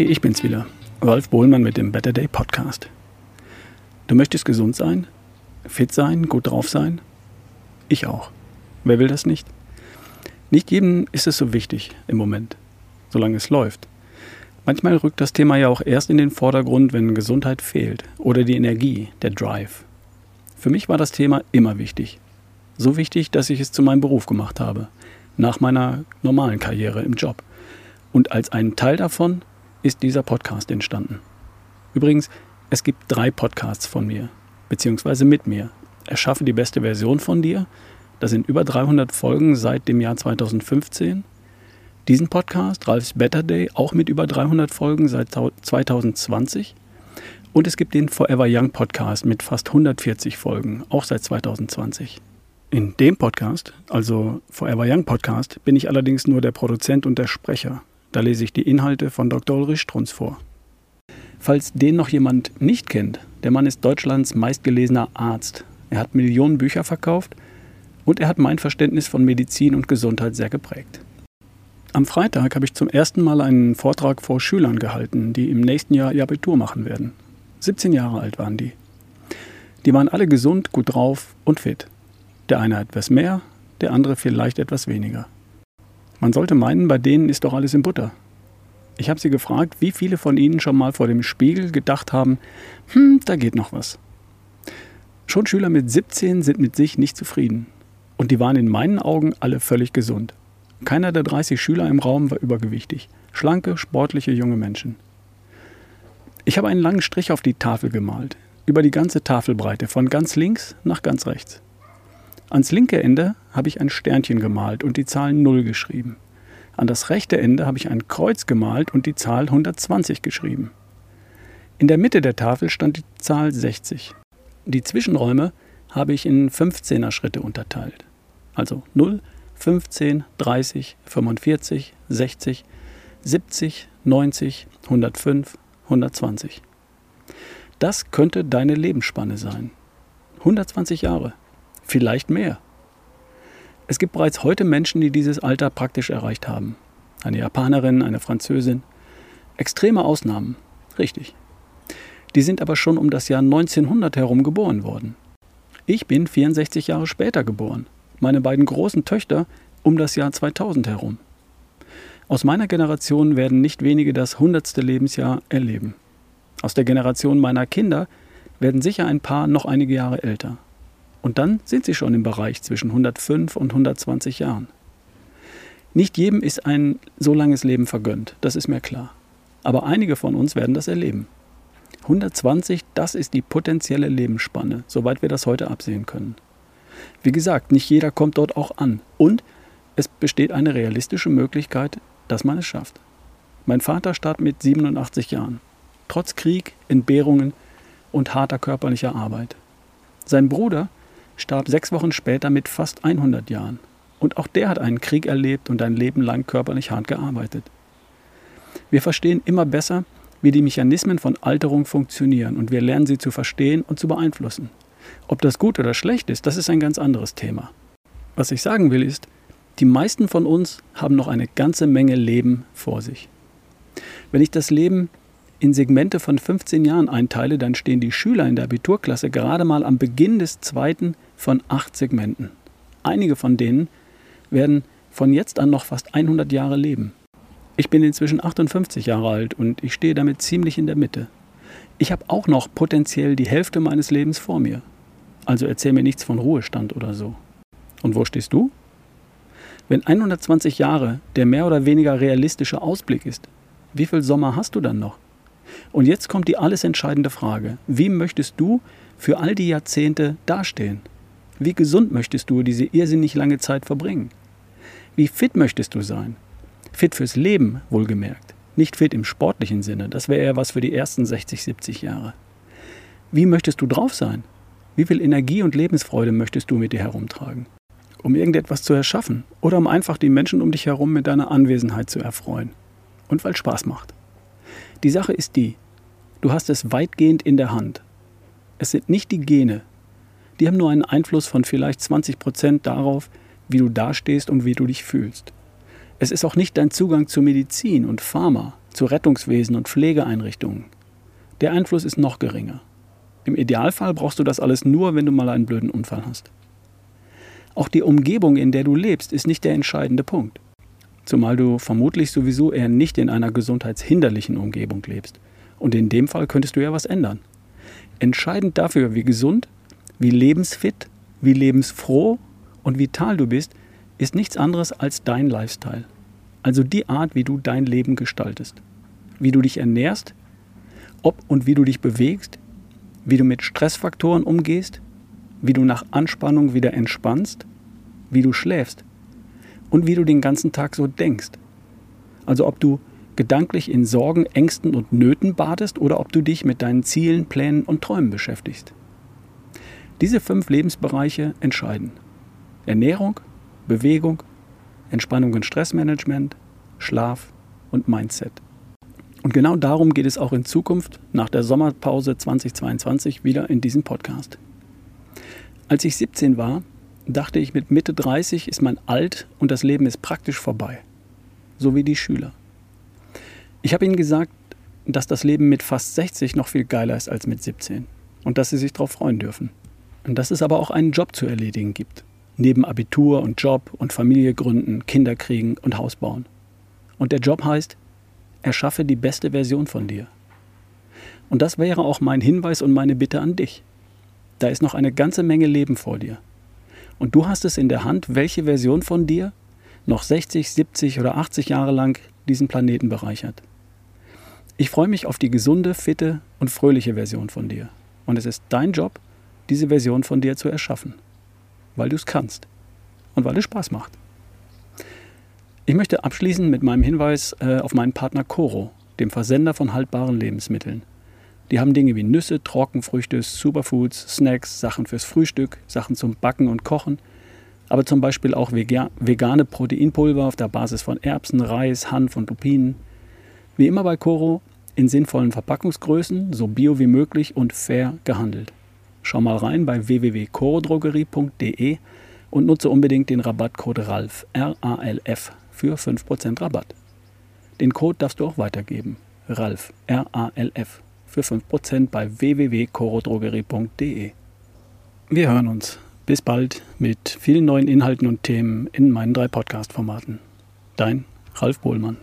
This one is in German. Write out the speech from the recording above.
Hey, ich bin's wieder, Rolf Bohlmann mit dem Better Day Podcast. Du möchtest gesund sein, fit sein, gut drauf sein? Ich auch. Wer will das nicht? Nicht jedem ist es so wichtig im Moment, solange es läuft. Manchmal rückt das Thema ja auch erst in den Vordergrund, wenn Gesundheit fehlt oder die Energie, der Drive. Für mich war das Thema immer wichtig. So wichtig, dass ich es zu meinem Beruf gemacht habe, nach meiner normalen Karriere im Job. Und als ein Teil davon ist dieser Podcast entstanden. Übrigens, es gibt drei Podcasts von mir, beziehungsweise mit mir. Erschaffe die beste Version von dir. Das sind über 300 Folgen seit dem Jahr 2015. Diesen Podcast, Ralfs Better Day, auch mit über 300 Folgen seit 2020. Und es gibt den Forever Young Podcast mit fast 140 Folgen, auch seit 2020. In dem Podcast, also Forever Young Podcast, bin ich allerdings nur der Produzent und der Sprecher. Da lese ich die Inhalte von Dr. Ulrich Strunz vor. Falls den noch jemand nicht kennt, der Mann ist Deutschlands meistgelesener Arzt. Er hat Millionen Bücher verkauft und er hat mein Verständnis von Medizin und Gesundheit sehr geprägt. Am Freitag habe ich zum ersten Mal einen Vortrag vor Schülern gehalten, die im nächsten Jahr ihr Abitur machen werden. 17 Jahre alt waren die. Die waren alle gesund, gut drauf und fit. Der eine etwas mehr, der andere vielleicht etwas weniger. Man sollte meinen, bei denen ist doch alles in Butter. Ich habe sie gefragt, wie viele von ihnen schon mal vor dem Spiegel gedacht haben, hm, da geht noch was. Schon Schüler mit 17 sind mit sich nicht zufrieden. Und die waren in meinen Augen alle völlig gesund. Keiner der 30 Schüler im Raum war übergewichtig. Schlanke, sportliche junge Menschen. Ich habe einen langen Strich auf die Tafel gemalt, über die ganze Tafelbreite, von ganz links nach ganz rechts. Ans linke Ende habe ich ein Sternchen gemalt und die Zahl 0 geschrieben. An das rechte Ende habe ich ein Kreuz gemalt und die Zahl 120 geschrieben. In der Mitte der Tafel stand die Zahl 60. Die Zwischenräume habe ich in 15er Schritte unterteilt. Also 0, 15, 30, 45, 60, 70, 90, 105, 120. Das könnte deine Lebensspanne sein. 120 Jahre vielleicht mehr. Es gibt bereits heute Menschen, die dieses Alter praktisch erreicht haben. Eine Japanerin, eine Französin. Extreme Ausnahmen, richtig. Die sind aber schon um das Jahr 1900 herum geboren worden. Ich bin 64 Jahre später geboren. Meine beiden großen Töchter um das Jahr 2000 herum. Aus meiner Generation werden nicht wenige das hundertste Lebensjahr erleben. Aus der Generation meiner Kinder werden sicher ein paar noch einige Jahre älter. Und dann sind sie schon im Bereich zwischen 105 und 120 Jahren. Nicht jedem ist ein so langes Leben vergönnt, das ist mir klar. Aber einige von uns werden das erleben. 120, das ist die potenzielle Lebensspanne, soweit wir das heute absehen können. Wie gesagt, nicht jeder kommt dort auch an. Und es besteht eine realistische Möglichkeit, dass man es schafft. Mein Vater starb mit 87 Jahren, trotz Krieg, Entbehrungen und harter körperlicher Arbeit. Sein Bruder starb sechs Wochen später mit fast 100 Jahren. Und auch der hat einen Krieg erlebt und ein Leben lang körperlich hart gearbeitet. Wir verstehen immer besser, wie die Mechanismen von Alterung funktionieren und wir lernen sie zu verstehen und zu beeinflussen. Ob das gut oder schlecht ist, das ist ein ganz anderes Thema. Was ich sagen will ist, die meisten von uns haben noch eine ganze Menge Leben vor sich. Wenn ich das Leben in Segmente von 15 Jahren einteile, dann stehen die Schüler in der Abiturklasse gerade mal am Beginn des zweiten von acht Segmenten. Einige von denen werden von jetzt an noch fast 100 Jahre leben. Ich bin inzwischen 58 Jahre alt und ich stehe damit ziemlich in der Mitte. Ich habe auch noch potenziell die Hälfte meines Lebens vor mir. Also erzähl mir nichts von Ruhestand oder so. Und wo stehst du? Wenn 120 Jahre der mehr oder weniger realistische Ausblick ist, wie viel Sommer hast du dann noch? Und jetzt kommt die alles entscheidende Frage. Wie möchtest du für all die Jahrzehnte dastehen? Wie gesund möchtest du diese irrsinnig lange Zeit verbringen? Wie fit möchtest du sein? Fit fürs Leben, wohlgemerkt. Nicht fit im sportlichen Sinne, das wäre eher was für die ersten 60, 70 Jahre. Wie möchtest du drauf sein? Wie viel Energie und Lebensfreude möchtest du mit dir herumtragen? Um irgendetwas zu erschaffen oder um einfach die Menschen um dich herum mit deiner Anwesenheit zu erfreuen. Und weil Spaß macht. Die Sache ist die, du hast es weitgehend in der Hand. Es sind nicht die Gene, die haben nur einen Einfluss von vielleicht 20 Prozent darauf, wie du dastehst und wie du dich fühlst. Es ist auch nicht dein Zugang zu Medizin und Pharma, zu Rettungswesen und Pflegeeinrichtungen. Der Einfluss ist noch geringer. Im Idealfall brauchst du das alles nur, wenn du mal einen blöden Unfall hast. Auch die Umgebung, in der du lebst, ist nicht der entscheidende Punkt. Zumal du vermutlich sowieso eher nicht in einer gesundheitshinderlichen Umgebung lebst. Und in dem Fall könntest du ja was ändern. Entscheidend dafür, wie gesund, wie lebensfit, wie lebensfroh und vital du bist, ist nichts anderes als dein Lifestyle. Also die Art, wie du dein Leben gestaltest. Wie du dich ernährst, ob und wie du dich bewegst, wie du mit Stressfaktoren umgehst, wie du nach Anspannung wieder entspannst, wie du schläfst und wie du den ganzen Tag so denkst. Also ob du gedanklich in Sorgen, Ängsten und Nöten badest oder ob du dich mit deinen Zielen, Plänen und Träumen beschäftigst. Diese fünf Lebensbereiche entscheiden. Ernährung, Bewegung, Entspannung und Stressmanagement, Schlaf und Mindset. Und genau darum geht es auch in Zukunft nach der Sommerpause 2022 wieder in diesem Podcast. Als ich 17 war, dachte ich, mit Mitte 30 ist man alt und das Leben ist praktisch vorbei. So wie die Schüler. Ich habe ihnen gesagt, dass das Leben mit fast 60 noch viel geiler ist als mit 17 und dass sie sich darauf freuen dürfen. Und dass es aber auch einen Job zu erledigen gibt. Neben Abitur und Job und Familie gründen, Kinder kriegen und Haus bauen. Und der Job heißt, erschaffe die beste Version von dir. Und das wäre auch mein Hinweis und meine Bitte an dich. Da ist noch eine ganze Menge Leben vor dir. Und du hast es in der Hand, welche Version von dir noch 60, 70 oder 80 Jahre lang diesen Planeten bereichert. Ich freue mich auf die gesunde, fitte und fröhliche Version von dir. Und es ist dein Job, diese Version von dir zu erschaffen. Weil du es kannst. Und weil es Spaß macht. Ich möchte abschließen mit meinem Hinweis äh, auf meinen Partner Coro, dem Versender von haltbaren Lebensmitteln. Die haben Dinge wie Nüsse, Trockenfrüchte, Superfoods, Snacks, Sachen fürs Frühstück, Sachen zum Backen und Kochen, aber zum Beispiel auch vegane Proteinpulver auf der Basis von Erbsen, Reis, Hanf und Lupinen. Wie immer bei Coro in sinnvollen Verpackungsgrößen, so bio wie möglich und fair gehandelt. Schau mal rein bei www.corodrogerie.de und nutze unbedingt den Rabattcode RALF, R-A-L-F, für 5% Rabatt. Den Code darfst du auch weitergeben. RALF, R-A-L-F, für 5% bei www.corodrogerie.de. Wir hören uns. Bis bald mit vielen neuen Inhalten und Themen in meinen drei Podcast-Formaten. Dein Ralf Bohlmann.